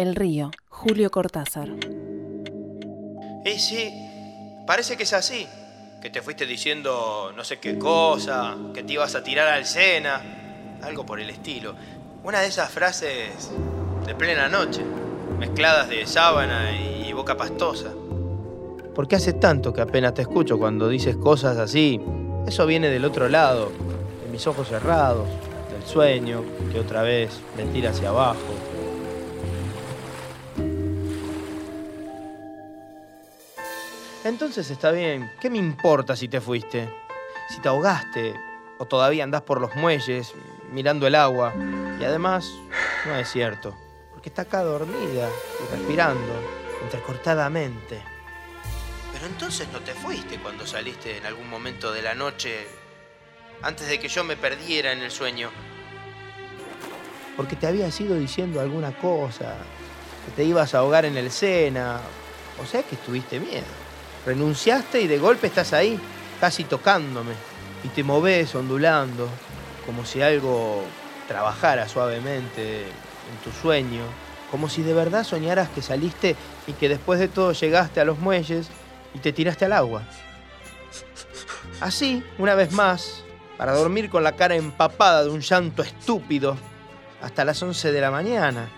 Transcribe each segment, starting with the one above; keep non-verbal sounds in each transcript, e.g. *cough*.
El río, Julio Cortázar. Y sí, parece que es así. Que te fuiste diciendo no sé qué cosa, que te ibas a tirar al Sena, algo por el estilo. Una de esas frases de plena noche, mezcladas de sábana y boca pastosa. Porque hace tanto que apenas te escucho cuando dices cosas así. Eso viene del otro lado, de mis ojos cerrados, del sueño que otra vez me tira hacia abajo. Entonces está bien, ¿qué me importa si te fuiste? Si te ahogaste o todavía andás por los muelles mirando el agua. Y además, no es cierto, porque está acá dormida y respirando entrecortadamente. Pero entonces no te fuiste cuando saliste en algún momento de la noche, antes de que yo me perdiera en el sueño. Porque te habías ido diciendo alguna cosa, que te ibas a ahogar en el Sena, o sea que estuviste miedo. Renunciaste y de golpe estás ahí, casi tocándome, y te moves ondulando, como si algo trabajara suavemente en tu sueño, como si de verdad soñaras que saliste y que después de todo llegaste a los muelles y te tiraste al agua. Así, una vez más, para dormir con la cara empapada de un llanto estúpido, hasta las 11 de la mañana,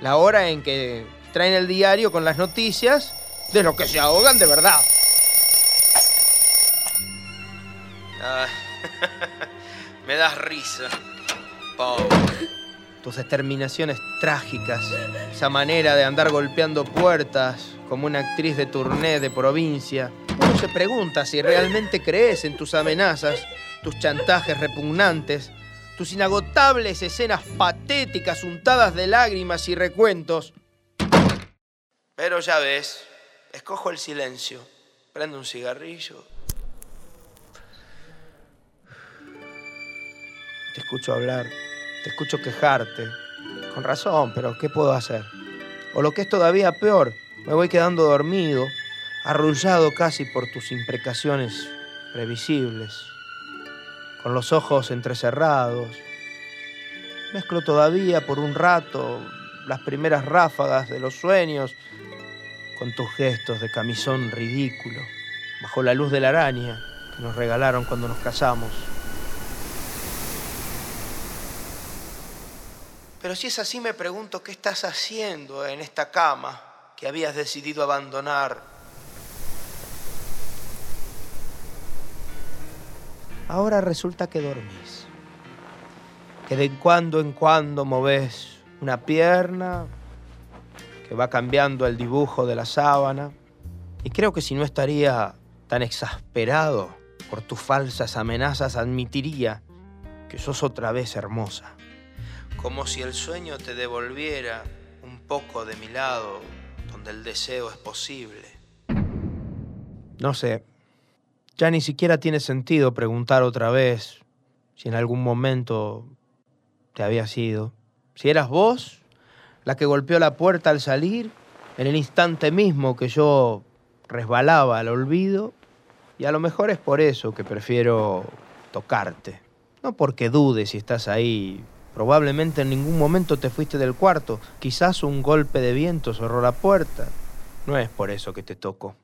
la hora en que traen el diario con las noticias de los que se ahogan de verdad. Ah, *laughs* me das risa. Pobre. Tus determinaciones trágicas, esa manera de andar golpeando puertas como una actriz de tourné de provincia. Uno se pregunta si realmente crees en tus amenazas, tus chantajes repugnantes, tus inagotables escenas patéticas untadas de lágrimas y recuentos. Pero ya ves, escojo el silencio, prendo un cigarrillo. Te escucho hablar, te escucho quejarte. Con razón, pero ¿qué puedo hacer? O lo que es todavía peor, me voy quedando dormido, arrullado casi por tus imprecaciones previsibles, con los ojos entrecerrados. Mezclo todavía por un rato las primeras ráfagas de los sueños con tus gestos de camisón ridículo, bajo la luz de la araña que nos regalaron cuando nos casamos. Pero si es así, me pregunto qué estás haciendo en esta cama que habías decidido abandonar. Ahora resulta que dormís, que de cuando en cuando moves una pierna, que va cambiando el dibujo de la sábana, y creo que si no estaría tan exasperado por tus falsas amenazas, admitiría que sos otra vez hermosa. Como si el sueño te devolviera un poco de mi lado, donde el deseo es posible. No sé, ya ni siquiera tiene sentido preguntar otra vez si en algún momento te habías ido. Si eras vos la que golpeó la puerta al salir, en el instante mismo que yo resbalaba al olvido, y a lo mejor es por eso que prefiero tocarte. No porque dudes si estás ahí. Probablemente en ningún momento te fuiste del cuarto. Quizás un golpe de viento cerró la puerta. No es por eso que te toco.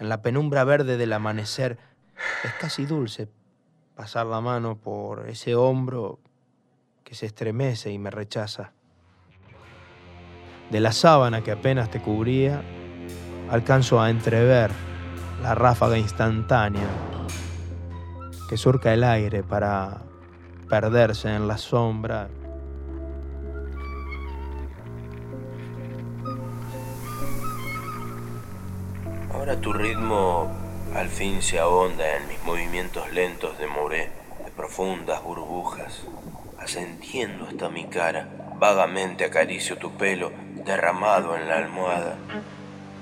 En la penumbra verde del amanecer es casi dulce pasar la mano por ese hombro que se estremece y me rechaza. De la sábana que apenas te cubría, alcanzo a entrever la ráfaga instantánea que surca el aire para perderse en la sombra. Ahora tu ritmo al fin se ahonda en mis movimientos lentos de moré, de profundas burbujas, ascendiendo hasta mi cara. Vagamente acaricio tu pelo derramado en la almohada.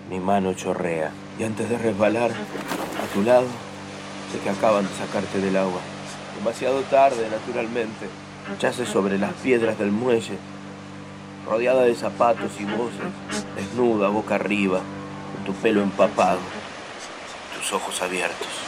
Mi mano chorrea y antes de resbalar a tu lado, sé que acaban de sacarte del agua. Demasiado tarde, naturalmente. Yaces sobre las piedras del muelle, rodeada de zapatos y voces, desnuda, boca arriba, con tu pelo empapado, tus ojos abiertos.